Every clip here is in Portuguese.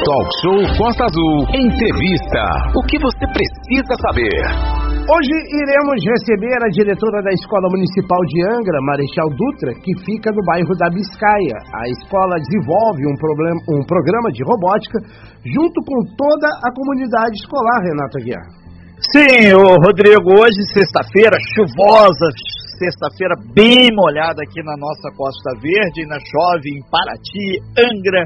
Talk Show Costa Azul. Entrevista. O que você precisa saber? Hoje iremos receber a diretora da Escola Municipal de Angra, Marechal Dutra, que fica no bairro da Biscaia. A escola desenvolve um, problema, um programa de robótica junto com toda a comunidade escolar, Renata Guiar. Sim, Rodrigo, hoje sexta-feira, chuvosa, sexta-feira bem molhada aqui na nossa Costa Verde, na chove em Paraty, Angra,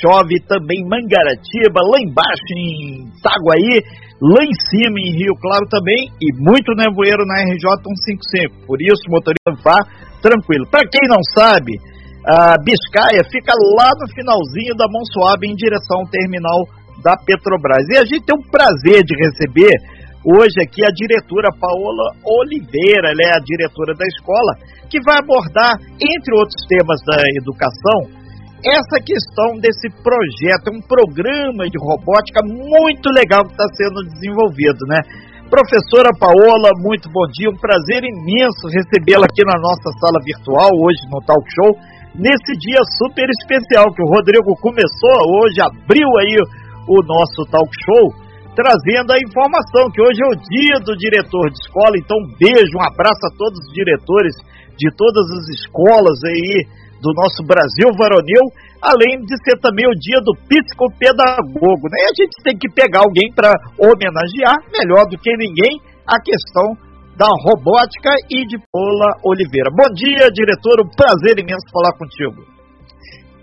chove também em Mangaratiba, lá embaixo em Itaguaí, lá em cima em Rio Claro também e muito nevoeiro na RJ 155. Por isso, motorista vá tranquilo. Para quem não sabe, a Biscaia fica lá no finalzinho da Monsuabe em direção ao terminal da Petrobras. E a gente tem o prazer de receber hoje aqui a diretora Paola Oliveira, ela é a diretora da escola, que vai abordar, entre outros temas da educação, essa questão desse projeto, um programa de robótica muito legal que está sendo desenvolvido, né? Professora Paola, muito bom dia, um prazer imenso recebê-la aqui na nossa sala virtual, hoje no Talk Show, nesse dia super especial que o Rodrigo começou hoje, abriu aí o nosso Talk Show, trazendo a informação que hoje é o dia do diretor de escola, então beijo, um abraço a todos os diretores de todas as escolas aí do nosso Brasil varonil, além de ser também o dia do psicopedagogo, né? E a gente tem que pegar alguém para homenagear, melhor do que ninguém, a questão da robótica e de Paula Oliveira. Bom dia, diretor, um prazer imenso falar contigo.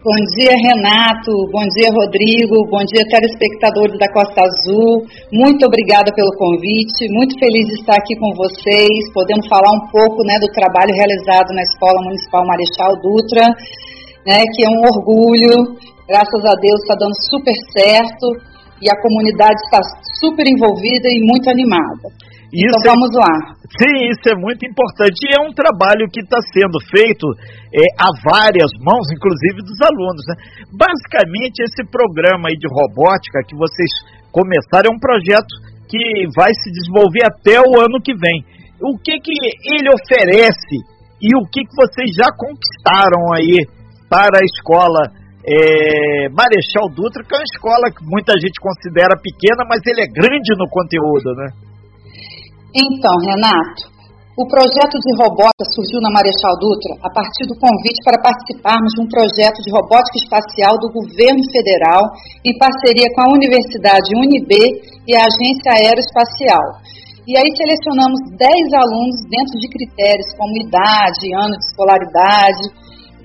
Bom dia, Renato. Bom dia, Rodrigo. Bom dia, telespectadores da Costa Azul. Muito obrigada pelo convite. Muito feliz de estar aqui com vocês, podendo falar um pouco né, do trabalho realizado na Escola Municipal Marechal Dutra, né, que é um orgulho. Graças a Deus está dando super certo e a comunidade está super envolvida e muito animada. Isso então vamos lá. Sim, isso é muito importante. E é um trabalho que está sendo feito é, a várias mãos, inclusive dos alunos. Né? Basicamente, esse programa aí de robótica que vocês começaram é um projeto que vai se desenvolver até o ano que vem. O que, que ele oferece e o que, que vocês já conquistaram aí para a escola é, Marechal Dutra, que é uma escola que muita gente considera pequena, mas ele é grande no conteúdo, né? Então, Renato, o projeto de robótica surgiu na Marechal Dutra a partir do convite para participarmos de um projeto de robótica espacial do governo federal em parceria com a Universidade UNB e a Agência Aeroespacial. E aí selecionamos 10 alunos dentro de critérios como idade, ano de escolaridade,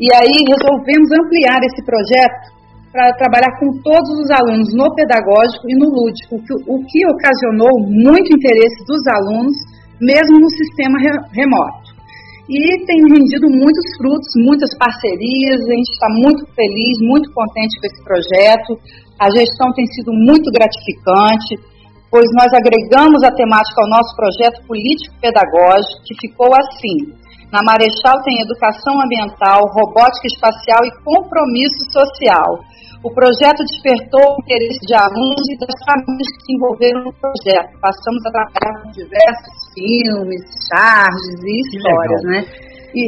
e aí resolvemos ampliar esse projeto para trabalhar com todos os alunos no pedagógico e no lúdico, o que ocasionou muito interesse dos alunos, mesmo no sistema remoto. E tem rendido muitos frutos, muitas parcerias, a gente está muito feliz, muito contente com esse projeto. A gestão tem sido muito gratificante, pois nós agregamos a temática ao nosso projeto político-pedagógico, que ficou assim. Na Marechal tem educação ambiental, robótica espacial e compromisso social o projeto despertou o interesse de alunos e das famílias que se envolveram no projeto. Passamos a trabalhar com diversos filmes, charges e histórias, né? E,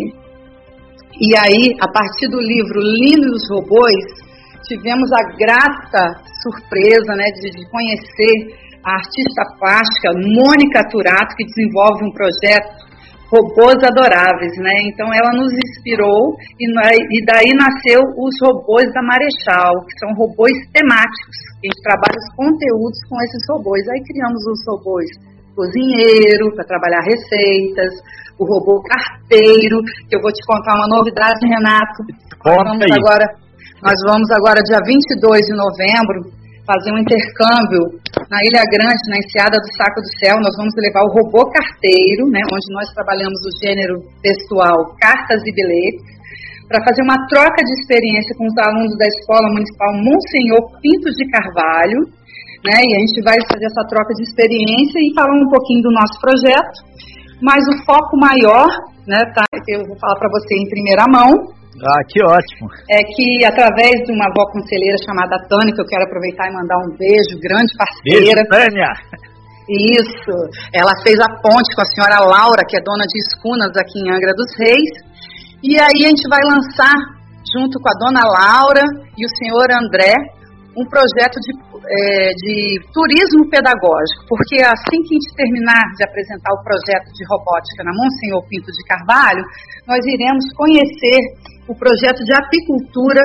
e aí, a partir do livro Lindo dos Robôs, tivemos a grata surpresa né, de, de conhecer a artista plástica Mônica Turato, que desenvolve um projeto robôs adoráveis, né? Então ela nos inspirou e, e daí nasceu os robôs da Marechal, que são robôs temáticos. A gente trabalha os conteúdos com esses robôs. Aí criamos os robôs cozinheiro para trabalhar receitas, o robô carteiro, que eu vou te contar uma novidade, Renato. Conta vamos aí. agora, nós vamos agora dia 22 de novembro fazer um intercâmbio na Ilha Grande, na Enseada do Saco do Céu. Nós vamos levar o robô carteiro, né, onde nós trabalhamos o gênero textual cartas e bilhetes, para fazer uma troca de experiência com os alunos da Escola Municipal Monsenhor Pintos de Carvalho. Né, e a gente vai fazer essa troca de experiência e falar um pouquinho do nosso projeto. Mas o foco maior, né, tá, eu vou falar para você em primeira mão, ah, que ótimo. É que através de uma avó conselheira chamada Tânia, que eu quero aproveitar e mandar um beijo, grande parceira. Beijo, Tânia. Isso. Ela fez a ponte com a senhora Laura, que é dona de escunas aqui em Angra dos Reis. E aí a gente vai lançar, junto com a dona Laura e o senhor André, um projeto de, é, de turismo pedagógico, porque assim que a gente terminar de apresentar o projeto de robótica na Monsenhor Pinto de Carvalho, nós iremos conhecer o projeto de apicultura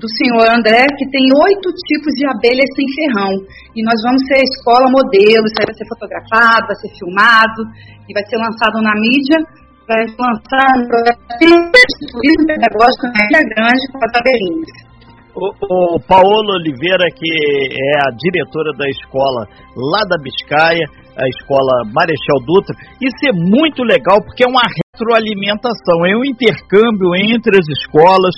do senhor André, que tem oito tipos de abelhas sem ferrão. E nós vamos ser a escola modelo, isso aí vai ser fotografado, vai ser filmado e vai ser lançado na mídia. Vai lançar um projeto de turismo pedagógico na Ilha Grande com as abelhinhas. O, o Paulo Oliveira, que é a diretora da escola lá da Biscaia, a escola Marechal Dutra, isso é muito legal porque é uma retroalimentação, é um intercâmbio entre as escolas.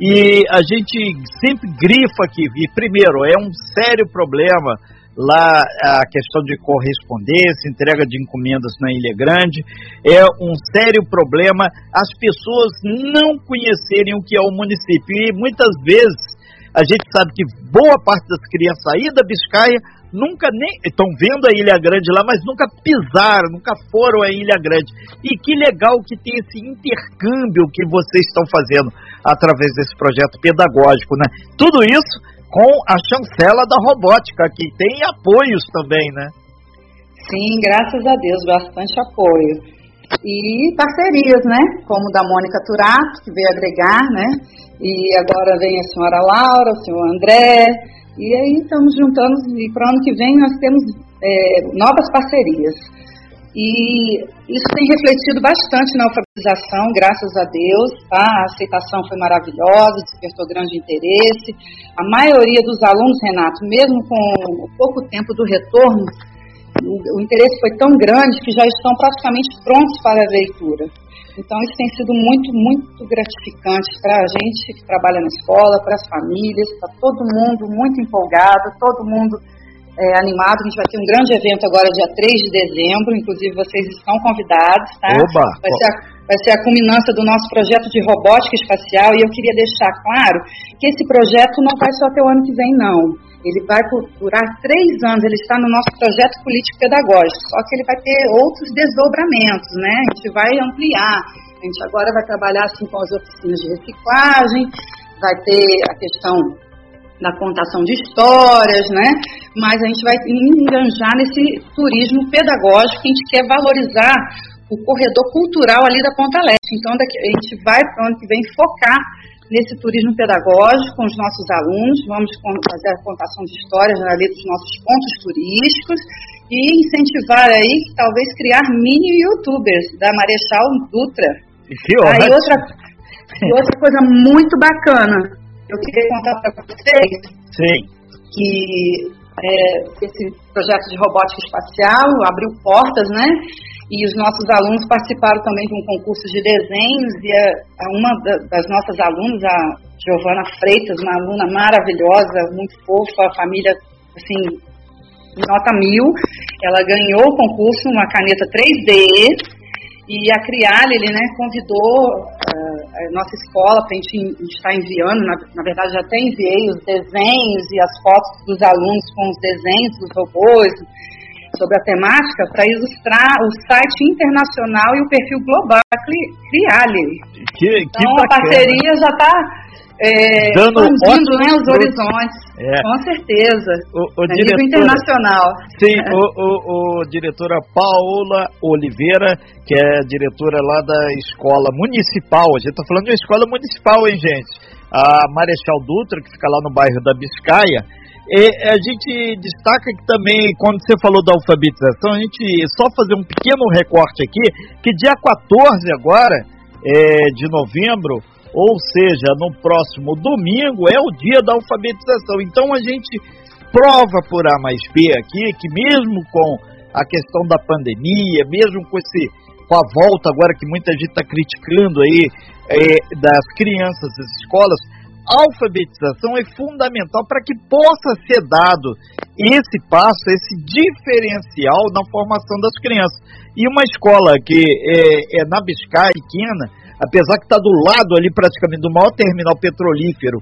E a gente sempre grifa aqui, e primeiro, é um sério problema lá a questão de correspondência, entrega de encomendas na Ilha Grande, é um sério problema as pessoas não conhecerem o que é o município. E muitas vezes a gente sabe que boa parte das crianças aí da Biscaia nunca nem estão vendo a Ilha Grande lá, mas nunca pisaram, nunca foram à Ilha Grande. E que legal que tem esse intercâmbio que vocês estão fazendo através desse projeto pedagógico, né? Tudo isso com a chancela da robótica, que tem apoios também, né? Sim, graças a Deus, bastante apoio. E parcerias, né? Como da Mônica Turato, que veio agregar, né? E agora vem a senhora Laura, o senhor André, e aí estamos juntando, e para o ano que vem nós temos é, novas parcerias. E isso tem refletido bastante na alfabetização, graças a Deus. Tá? A aceitação foi maravilhosa, despertou grande interesse. A maioria dos alunos, Renato, mesmo com pouco tempo do retorno, o, interesse foi tão grande que já estão praticamente prontos para a leitura. Então, isso tem sido muito, muito gratificante para a gente que trabalha na escola, para as famílias, está todo mundo muito empolgado, todo mundo é, animado. A gente vai ter um grande evento agora, dia 3 de dezembro, inclusive vocês estão convidados, tá? Oba! Vai ser, a, vai ser a culminância do nosso projeto de robótica espacial e eu queria deixar claro que esse projeto não vai só até o ano que vem, não. Ele vai durar três anos, ele está no nosso projeto político-pedagógico, só que ele vai ter outros desdobramentos, né? A gente vai ampliar. A gente agora vai trabalhar assim com as oficinas de reciclagem, vai ter a questão da contação de histórias, né? Mas a gente vai enganjar nesse turismo pedagógico que a gente quer valorizar o corredor cultural ali da Ponta Leste. Então, daqui, a gente vai para o ano que vem focar nesse turismo pedagógico com os nossos alunos. Vamos fazer a contação de histórias ali dos nossos pontos turísticos e incentivar aí, talvez, criar mini youtubers da Marechal Dutra. Que aí outra, e outra coisa muito bacana, eu queria contar para vocês Sim. que é, esse projeto de robótica espacial abriu portas, né? E os nossos alunos participaram também de um concurso de desenhos e a, a uma da, das nossas alunas, a Giovana Freitas, uma aluna maravilhosa, muito fofa, a família assim nota mil, ela ganhou o concurso uma caneta 3D e a Criale, né, convidou uh, a nossa escola para a gente estar enviando, na, na, verdade já até enviei os desenhos e as fotos dos alunos com os desenhos dos robôs, sobre a temática para ilustrar o site internacional e o perfil global da Criale. Que, então a parceria já está é, expandindo né, os horizontes, é. com certeza, o, o a nível internacional. Sim, é. o, o, o, diretora Paola Oliveira, que é diretora lá da escola municipal, a gente está falando de uma escola municipal, hein, gente? A Marechal Dutra, que fica lá no bairro da Biscaia, e a gente destaca que também, quando você falou da alfabetização, a gente só fazer um pequeno recorte aqui, que dia 14 agora é, de novembro, ou seja, no próximo domingo, é o dia da alfabetização. Então a gente prova por A mais B aqui que mesmo com a questão da pandemia, mesmo com esse com a volta agora que muita gente está criticando aí é, das crianças das escolas, alfabetização é fundamental para que possa ser dado esse passo, esse diferencial na formação das crianças. E uma escola que é, é na Biscay, pequena, apesar que está do lado ali praticamente do maior terminal petrolífero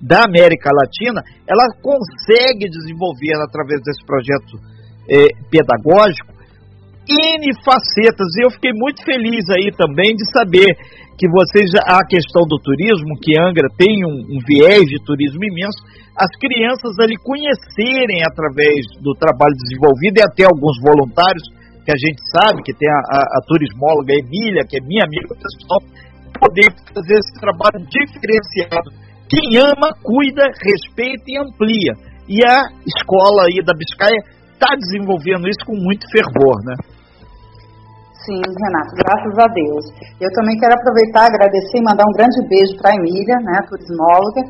da América Latina, ela consegue desenvolver através desse projeto é, pedagógico N facetas. E eu fiquei muito feliz aí também de saber que vocês, a questão do turismo, que Angra tem um, um viés de turismo imenso, as crianças ali conhecerem através do trabalho desenvolvido e até alguns voluntários, que a gente sabe, que tem a, a, a turismóloga Emília, que é minha amiga pessoal, poder fazer esse trabalho diferenciado. Quem ama, cuida, respeita e amplia. E a escola aí da Biscaia está desenvolvendo isso com muito fervor, né? Sim, Renato, graças a Deus. Eu também quero aproveitar, agradecer e mandar um grande beijo para a Emília, né, turismóloga,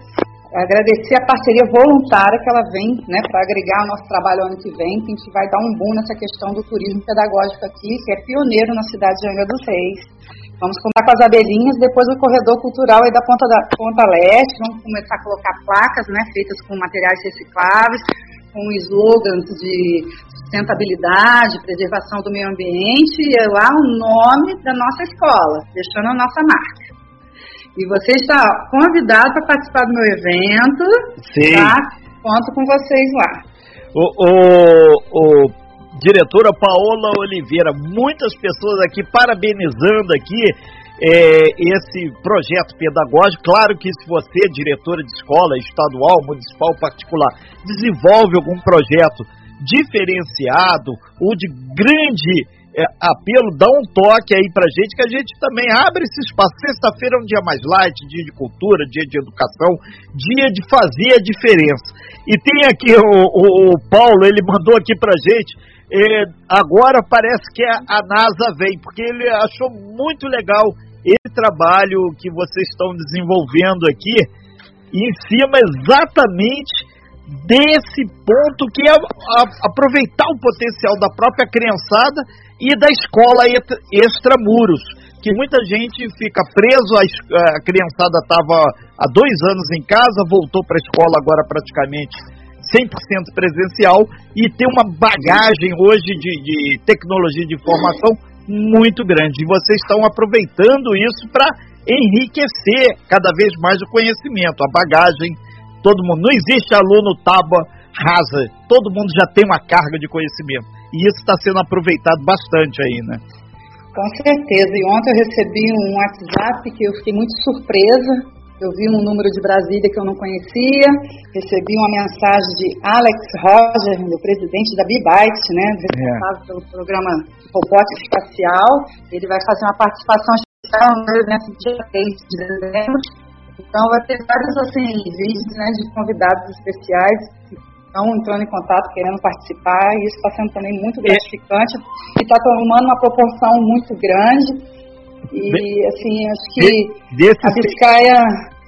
agradecer a parceria voluntária que ela vem, né, para agregar o nosso trabalho ano que vem, que a gente vai dar um boom nessa questão do turismo pedagógico aqui, que é pioneiro na cidade de Angra dos Reis. Vamos contar com as abelhinhas, depois o corredor cultural aí da Ponta, da, Ponta Leste, vamos começar a colocar placas, né, feitas com materiais recicláveis, com slogans de sustentabilidade, preservação do meio ambiente, é lá o nome da nossa escola, deixando a nossa marca. E você está convidado para participar do meu evento. Sim. Tá? Conto com vocês lá. O, o, o diretora Paola Oliveira, muitas pessoas aqui parabenizando aqui é, esse projeto pedagógico. Claro que se você, diretora de escola estadual, municipal, particular, desenvolve algum projeto diferenciado ou de grande é, apelo, dá um toque aí pra gente, que a gente também abre esse espaço. Sexta-feira é um dia mais light, dia de cultura, dia de educação, dia de fazer a diferença. E tem aqui o, o, o Paulo, ele mandou aqui pra gente, é, agora parece que a, a NASA vem, porque ele achou muito legal esse trabalho que vocês estão desenvolvendo aqui, em cima exatamente desse ponto que é aproveitar o potencial da própria criançada e da escola extramuros, que muita gente fica preso, a, a criançada estava há dois anos em casa, voltou para a escola agora praticamente 100% presencial e tem uma bagagem hoje de, de tecnologia de informação muito grande. E vocês estão aproveitando isso para enriquecer cada vez mais o conhecimento, a bagagem todo mundo. Não existe aluno tábua rasa. Todo mundo já tem uma carga de conhecimento. E isso está sendo aproveitado bastante aí, né? Com certeza. E ontem eu recebi um WhatsApp que eu fiquei muito surpresa. Eu vi um número de Brasília que eu não conhecia, recebi uma mensagem de Alex Roger, do presidente da B-Byte, né, responsável é. pelo programa Robótica Espacial. Ele vai fazer uma participação especial no evento dia 3 de dezembro então vai ter vários assim, vídeos né, de convidados especiais que estão entrando em contato, querendo participar, e isso está sendo também muito gratificante e está tomando uma proporção muito grande. E assim, acho que a Biscaia,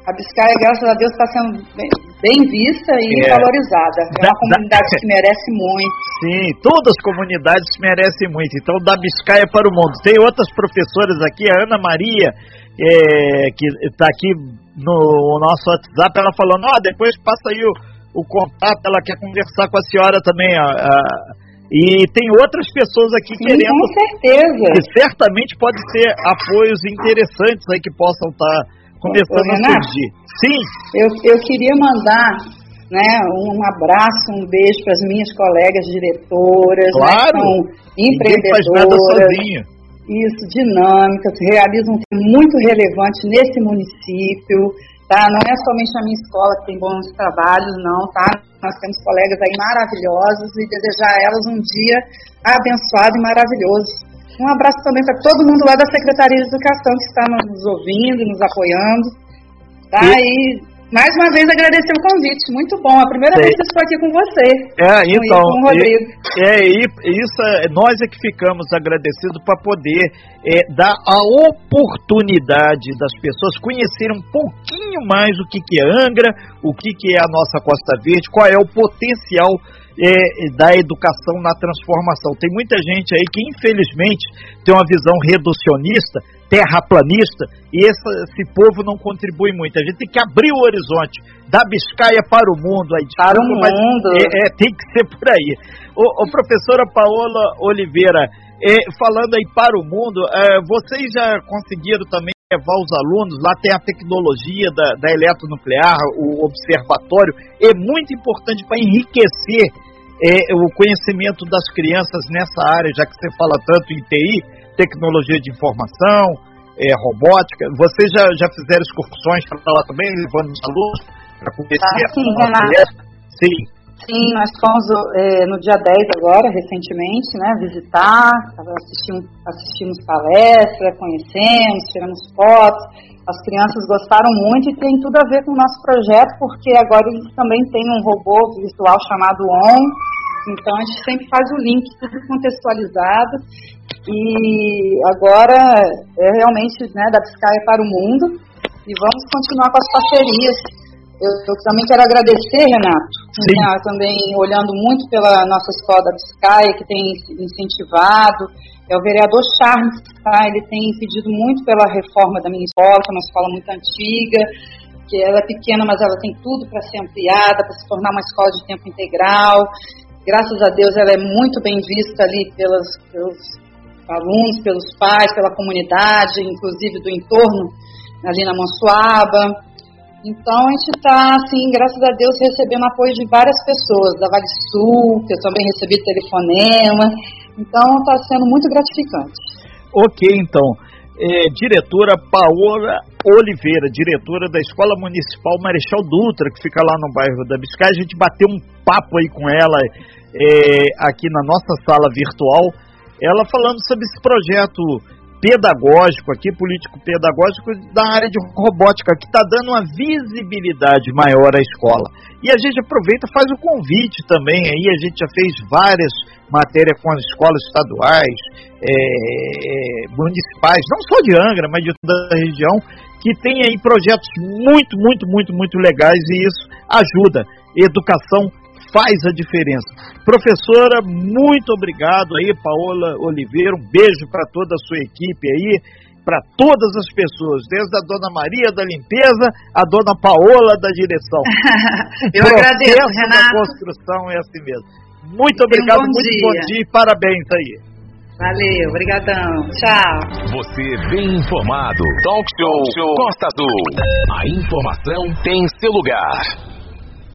a Biscaia, graças a Deus, está sendo bem, bem, vista e é. valorizada. É uma comunidade que merece muito. Sim, todas as comunidades merecem muito. Então, da Biscaia para o mundo. Tem outras professoras aqui, a Ana Maria, é, que está aqui no nosso WhatsApp, ela falando, ó, oh, depois passa aí o, o contato, ela quer conversar com a senhora também, ó, e tem outras pessoas aqui Sim, querendo. Com certeza. Que certamente pode ser apoios interessantes aí que possam estar tá começando Ô, a surgir. Sim. Eu, eu queria mandar né, um abraço, um beijo para as minhas colegas diretoras, né, claro. né, empreendedoras. Faz nada sozinho isso, dinâmicas, realizam um muito relevante nesse município, tá? Não é somente a minha escola que tem bons trabalhos, não, tá? Nós temos colegas aí maravilhosos e desejar a elas um dia abençoado e maravilhoso. Um abraço também para todo mundo lá da Secretaria de Educação que está nos ouvindo, nos apoiando, tá? E, e mais uma vez agradecer o convite, muito bom. A primeira Sei. vez que eu estou aqui com você. É, então. Com o Rodrigo. É, isso é, nós é que ficamos agradecidos para poder é, dar a oportunidade das pessoas conhecerem um pouquinho mais o que, que é Angra, o que, que é a nossa Costa Verde, qual é o potencial é, da educação na transformação. Tem muita gente aí que, infelizmente, tem uma visão reducionista terraplanista, e esse, esse, povo não contribui muito. A gente tem que abrir o horizonte, da Biscaia para o mundo. Aí, para o mundo. É, é, tem que ser por aí. O, o professora Paola Oliveira, é, falando aí para o mundo, é, vocês já conseguiram também levar os alunos, lá tem a tecnologia da, da eletronuclear, o observatório, é muito importante para enriquecer é, o conhecimento das crianças nessa área, já que você fala tanto em TI, tecnologia de informação, é, robótica. Vocês já, já fizeram excursões para lá também, levando os alunos para conhecer ah, sim, a Sim. Sim, nós fomos é, no dia 10 agora, recentemente, né, visitar, assistimos, assistimos palestra, conhecemos, tiramos fotos. As crianças gostaram muito e tem tudo a ver com o nosso projeto, porque agora eles também têm um robô virtual chamado ON, então a gente sempre faz o link, tudo contextualizado. E agora é realmente né, da Biscaia para o mundo. E vamos continuar com as parcerias eu, eu, também quero agradecer, Renato, né, também olhando muito pela nossa escola da Biscaia, que tem incentivado, é o vereador Charles, tá? ele tem pedido muito pela reforma da minha escola, que é uma escola muito antiga, que ela é pequena, mas ela tem tudo para ser ampliada, para se tornar uma escola de tempo integral. Graças a Deus ela é muito bem vista ali pelos, pelos alunos, pelos pais, pela comunidade, inclusive do entorno, ali na Monsuaba. Então a gente está, assim, graças a Deus, recebendo apoio de várias pessoas, da Vale Sul, que eu também recebi telefonema. Então está sendo muito gratificante. Ok, então. É, diretora Paola Oliveira, diretora da Escola Municipal Marechal Dutra, que fica lá no bairro da Biscay. A gente bateu um papo aí com ela é, aqui na nossa sala virtual, ela falando sobre esse projeto pedagógico aqui, político pedagógico da área de robótica, que está dando uma visibilidade maior à escola. E a gente aproveita faz o convite também aí, a gente já fez várias matérias com as escolas estaduais, é, municipais, não só de Angra, mas de toda a região, que tem aí projetos muito, muito, muito, muito legais e isso ajuda. Educação faz a diferença. Professora, muito obrigado aí, Paola Oliveira, um beijo para toda a sua equipe aí, para todas as pessoas, desde a dona Maria da limpeza, a dona Paola da direção. Eu agradeço, Renato. da construção é assim mesmo. Muito obrigado, um bom muito dia. bom dia e parabéns aí. Valeu, obrigadão. Tchau. Você bem informado. Talk Show, Talk Show Costa Azul. A informação tem seu lugar.